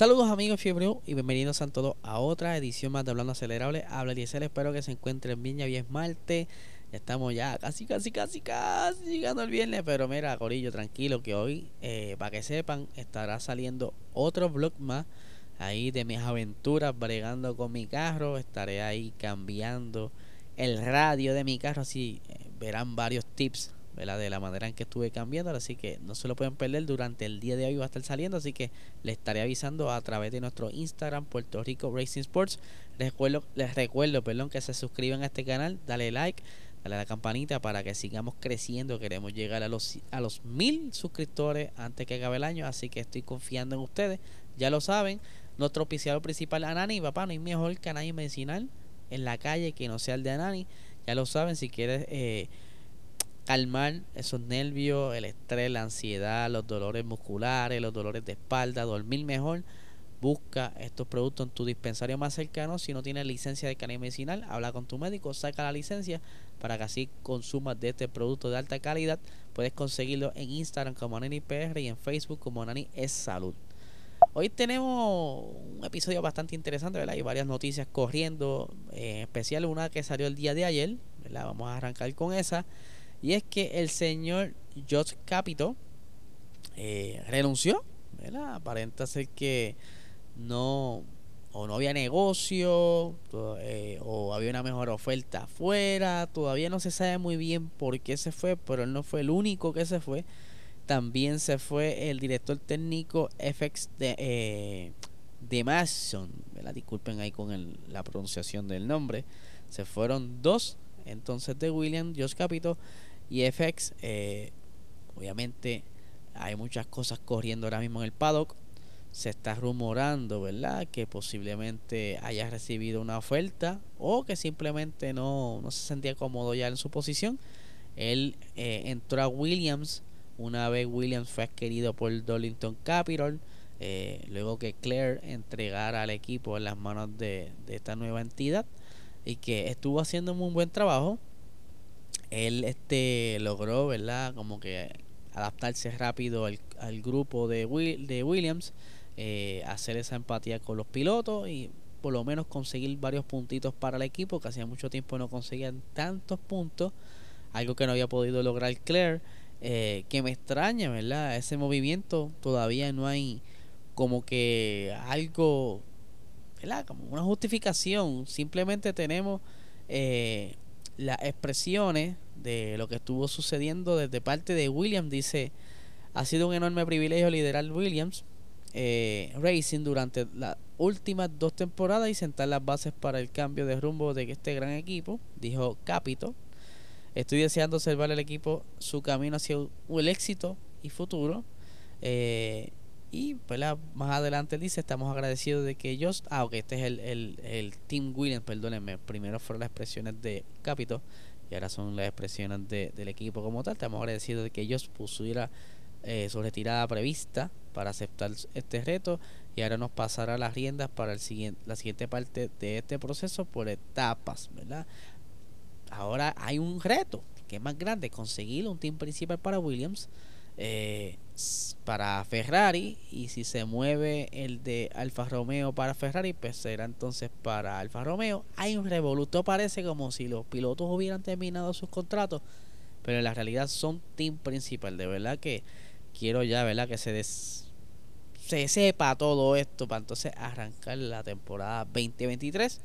Saludos amigos Fiebre y bienvenidos a todos a otra edición más de Hablando Acelerable. Habla Diesel, espero que se encuentren bien, ya hoy es martes. Estamos ya casi, casi, casi, casi llegando el viernes. Pero mira, Corillo, tranquilo que hoy, eh, para que sepan, estará saliendo otro vlog más ahí de mis aventuras bregando con mi carro. Estaré ahí cambiando el radio de mi carro, así eh, verán varios tips de la manera en que estuve cambiando, así que no se lo pueden perder durante el día de hoy va a estar saliendo, así que les estaré avisando a través de nuestro Instagram Puerto Rico Racing Sports. Les recuerdo, les recuerdo perdón, que se suscriban a este canal, dale like, dale a la campanita para que sigamos creciendo. Queremos llegar a los a los mil suscriptores antes que acabe el año, así que estoy confiando en ustedes. Ya lo saben, nuestro oficial principal Anani, papá, no hay mejor canal medicinal en la calle que no sea el de Anani. Ya lo saben, si quieres eh, calmar esos nervios, el estrés, la ansiedad, los dolores musculares, los dolores de espalda, dormir mejor. Busca estos productos en tu dispensario más cercano. Si no tienes licencia de cannabis medicinal, habla con tu médico, saca la licencia para que así consumas de este producto de alta calidad. Puedes conseguirlo en Instagram como PR y en Facebook como Nani es Salud. Hoy tenemos un episodio bastante interesante, ¿verdad? Hay varias noticias corriendo, en especial una que salió el día de ayer, ¿verdad? Vamos a arrancar con esa. Y es que el señor George Capito eh, renunció. Aparenta ser que no o no había negocio eh, o había una mejor oferta afuera. Todavía no se sabe muy bien por qué se fue, pero él no fue el único que se fue. También se fue el director técnico FX de, eh, de Mason. Disculpen ahí con la pronunciación del nombre. Se fueron dos entonces de William, George Capito y FX. Eh, obviamente hay muchas cosas corriendo ahora mismo en el paddock. Se está rumorando, ¿verdad? Que posiblemente haya recibido una oferta o que simplemente no, no se sentía cómodo ya en su posición. Él eh, entró a Williams una vez Williams fue adquirido por Darlington Capital. Eh, luego que Claire entregara al equipo en las manos de, de esta nueva entidad y que estuvo haciendo un buen trabajo él este logró, ¿verdad? Como que adaptarse rápido al, grupo de, de Williams, eh, hacer esa empatía con los pilotos y por lo menos conseguir varios puntitos para el equipo, que hacía mucho tiempo no conseguían tantos puntos, algo que no había podido lograr Claire, eh, que me extraña, ¿verdad? Ese movimiento todavía no hay como que algo, ¿verdad? Como una justificación, simplemente tenemos... Eh, las expresiones de lo que estuvo sucediendo desde parte de Williams. Dice, ha sido un enorme privilegio liderar Williams eh, Racing durante las últimas dos temporadas y sentar las bases para el cambio de rumbo de este gran equipo, dijo Capito. Estoy deseando observar el equipo su camino hacia el éxito y futuro. Eh, y pues, más adelante dice, estamos agradecidos de que ellos, ah, ok, este es el, el, el Team Williams, perdónenme, primero fueron las expresiones de Capito y ahora son las expresiones de, del equipo como tal. Estamos agradecidos de que ellos pusiera eh, su retirada prevista para aceptar este reto y ahora nos pasará las riendas para el siguiente, la siguiente parte de este proceso por etapas, ¿verdad? Ahora hay un reto que es más grande, conseguir un team principal para Williams eh, para Ferrari y si se mueve el de Alfa Romeo para Ferrari pues será entonces para Alfa Romeo. Hay un revoluto parece como si los pilotos hubieran terminado sus contratos pero en la realidad son team principal. De verdad que quiero ya verdad que se se sepa todo esto para entonces arrancar la temporada 2023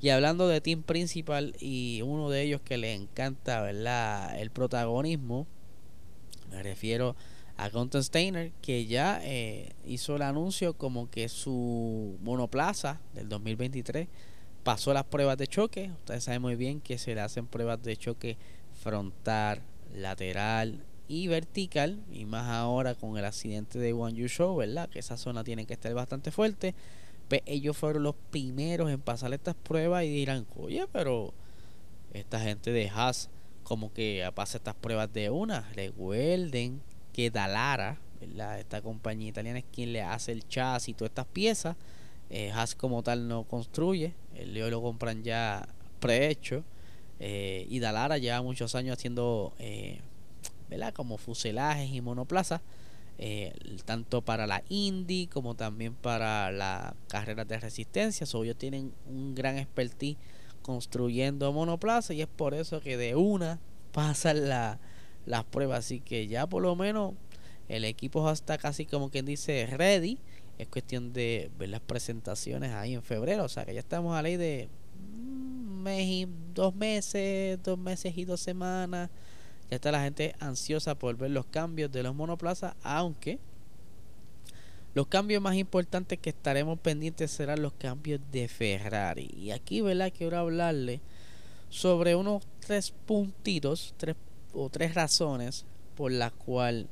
y hablando de team principal y uno de ellos que le encanta verdad el protagonismo me refiero a Content Steiner, que ya eh, hizo el anuncio como que su monoplaza del 2023 pasó las pruebas de choque. Ustedes saben muy bien que se le hacen pruebas de choque frontal, lateral y vertical, y más ahora con el accidente de One You Show, ¿verdad? Que esa zona tiene que estar bastante fuerte. Pues ellos fueron los primeros en pasar estas pruebas y dirán, oye, pero esta gente de Haas como que pasa estas pruebas de una. Recuerden que Dalara, ¿verdad? Esta compañía italiana es quien le hace el chasis y todas estas piezas. Eh, Haas como tal no construye, el Leo lo compran ya prehecho. Eh, y Dalara lleva muchos años haciendo eh, ¿verdad? como fuselajes y monoplazas, eh, tanto para la Indy como también para las carreras de resistencia. So, ellos tienen un gran expertise construyendo monoplazas y es por eso que de una pasan la, las pruebas. Así que ya por lo menos el equipo está casi como quien dice ready. Es cuestión de ver las presentaciones ahí en febrero. O sea que ya estamos a ley de mes dos meses, dos meses y dos semanas ya está la gente ansiosa por ver los cambios de los monoplazas, aunque los cambios más importantes que estaremos pendientes serán los cambios de Ferrari. Y aquí, ¿verdad? Quiero hablarle sobre unos tres puntitos, tres o tres razones por las cuales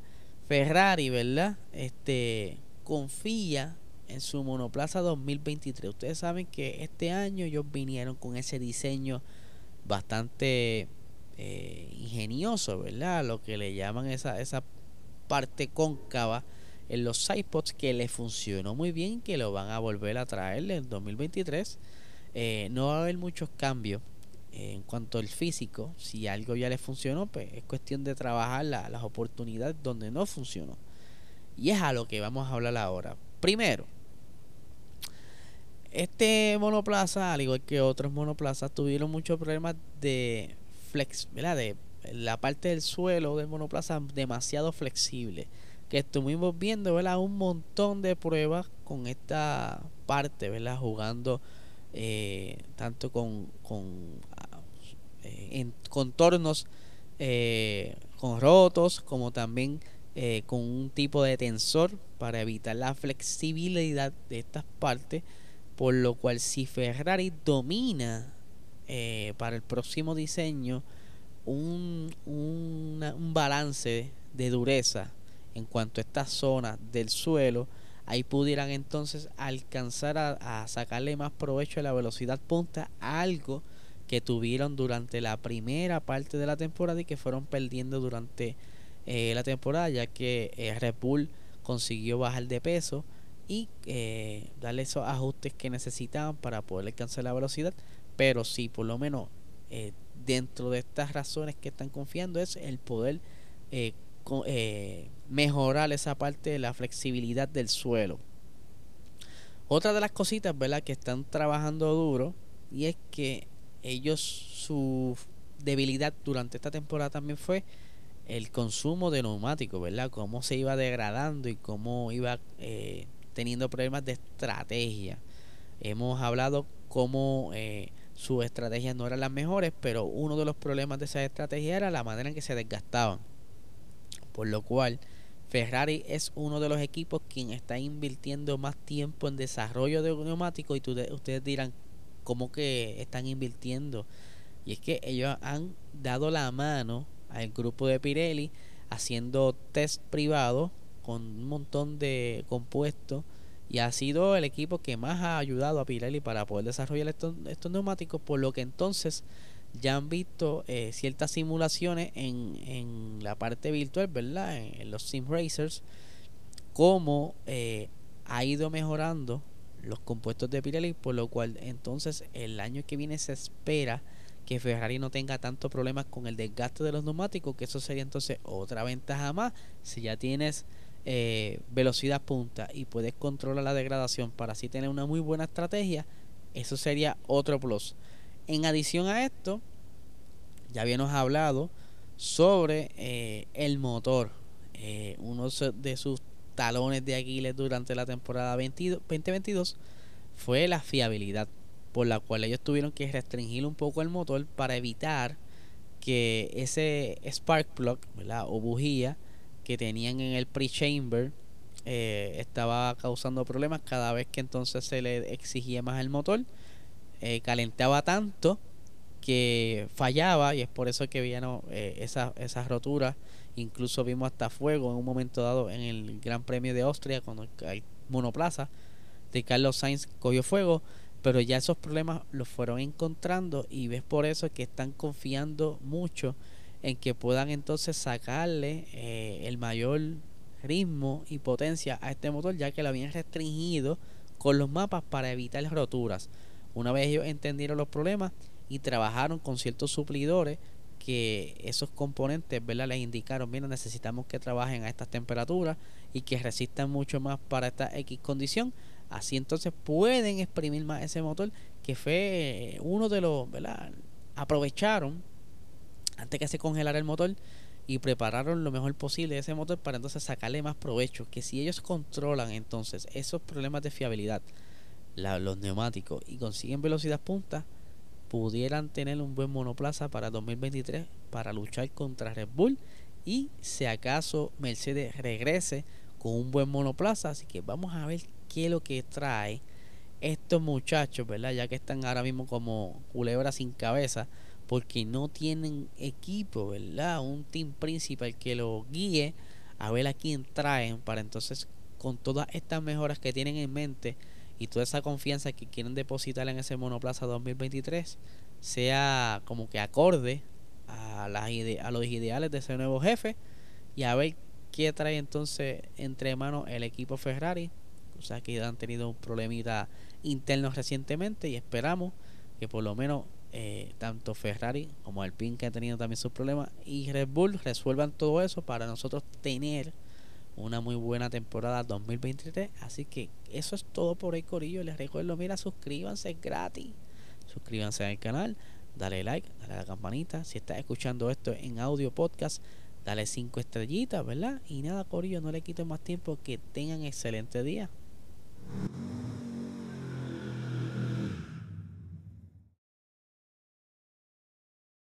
Ferrari, ¿verdad? Este confía en su monoplaza 2023. Ustedes saben que este año ellos vinieron con ese diseño bastante eh, ingenioso, ¿verdad? Lo que le llaman esa, esa parte cóncava en los sidepods que le funcionó muy bien, que lo van a volver a traer en 2023. Eh, no va a haber muchos cambios en cuanto al físico. Si algo ya le funcionó, pues es cuestión de trabajar las oportunidades donde no funcionó. Y es a lo que vamos a hablar ahora. Primero, este monoplaza, al igual que otros monoplazas, tuvieron muchos problemas de flex, ¿verdad? De la parte del suelo del monoplaza demasiado flexible. Que estuvimos viendo, ¿verdad? Un montón de pruebas con esta parte, ¿verdad? Jugando eh, tanto con, con eh, en contornos eh, con rotos como también con un tipo de tensor para evitar la flexibilidad de estas partes por lo cual si Ferrari domina para el próximo diseño un, un balance de dureza en cuanto a esta zona del suelo ahí pudieran entonces alcanzar a, sacarle más provecho a la velocidad punta algo que tuvieron durante la primera parte de la temporada y que fueron perdiendo durante eh, la temporada ya que eh, Red Bull consiguió bajar de peso y darle esos ajustes que necesitaban para poder alcanzar la velocidad. Pero sí, por lo menos eh, dentro de estas razones que están confiando es el poder eh, eh, mejorar esa parte de la flexibilidad del suelo. Otra de las cositas, ¿verdad? Que están trabajando duro y es que ellos su debilidad durante esta temporada también fue el consumo de neumáticos, ¿verdad? Cómo se iba degradando y cómo iba teniendo problemas de estrategia. Hemos hablado cómo sus estrategias no eran las mejores, pero uno de los problemas de esa estrategia era la manera en que se desgastaban. Por lo cual, Ferrari es uno de los equipos quien está invirtiendo más tiempo en desarrollo de neumáticos y ustedes dirán, ¿cómo que están invirtiendo? Y es que ellos han dado la mano al grupo de Pirelli haciendo test privados con un montón de compuestos y ha sido el equipo que más ha ayudado a Pirelli para poder desarrollar estos, neumáticos, por lo que entonces ya han visto eh, ciertas simulaciones en, en, la parte virtual, ¿verdad? En, los sim racers, cómo eh, ha ido mejorando los compuestos de Pirelli, por lo cual entonces el año que viene se espera que Ferrari no tenga tantos problemas con el desgaste de los neumáticos, que eso sería entonces otra ventaja más. Si ya tienes eh, velocidad punta y puedes controlar la degradación para así tener una muy buena estrategia, eso sería otro plus. En adición a esto, ya habíamos hablado sobre eh, el motor. Eh, uno de sus talones de Aquiles durante la temporada 2022 fue la fiabilidad, por la cual ellos tuvieron que restringir un poco el motor para evitar que ese spark plug o bujía que tenían en el pre-chamber eh, estaba causando problemas cada vez que entonces se le exigía más el motor. Eh, calentaba tanto que fallaba y es por eso que vieron eh, esas, roturas. Incluso vimos hasta fuego en un momento dado en el Gran Premio de Austria cuando el monoplaza de Carlos Sainz cogió fuego. Pero ya esos problemas los fueron encontrando y ves por eso que están confiando mucho en que puedan entonces sacarle eh, el mayor ritmo y potencia a este motor ya que lo habían restringido con los mapas para evitar roturas. Una vez ellos entendieron los problemas y trabajaron con ciertos suplidores que esos componentes ¿verdad? les indicaron, mira, necesitamos que trabajen a estas temperaturas y que resistan mucho más para esta X condición. Así entonces pueden exprimir más ese motor, que fue uno de los, ¿verdad? Aprovecharon antes que se congelara el motor y prepararon lo mejor posible ese motor para entonces sacarle más provecho. Que si ellos controlan entonces esos problemas de fiabilidad, los neumáticos y consiguen velocidad punta, pudieran tener un buen monoplaza para 2023 para luchar contra Red Bull y si acaso Mercedes regrese con un buen monoplaza. Así que vamos a ver qué es lo que trae estos muchachos, ¿verdad? Ya que están ahora mismo como culebras sin cabeza porque no tienen equipo, ¿verdad? Un team principal que lo guíe a ver a quién traen para entonces con todas estas mejoras que tienen en mente y toda esa confianza que quieren depositar en ese monoplaza 2023 sea como que acorde a, las a los ideales de ese nuevo jefe y a ver qué trae entonces entre manos el equipo Ferrari. O sea que han tenido un problemita interno recientemente y esperamos que por lo menos eh, tanto Ferrari como Alpine que ha tenido también sus problemas y Red Bull resuelvan todo eso para nosotros tener una muy buena temporada 2023 así que eso es todo por hoy Corillo. Les recuerdo mira suscríbanse gratis. Suscríbanse al canal dale like dale a la campanita. Si estás escuchando esto en audio podcast dale cinco estrellitas verdad y nada Corillo no le quiten más tiempo. Que tengan excelente día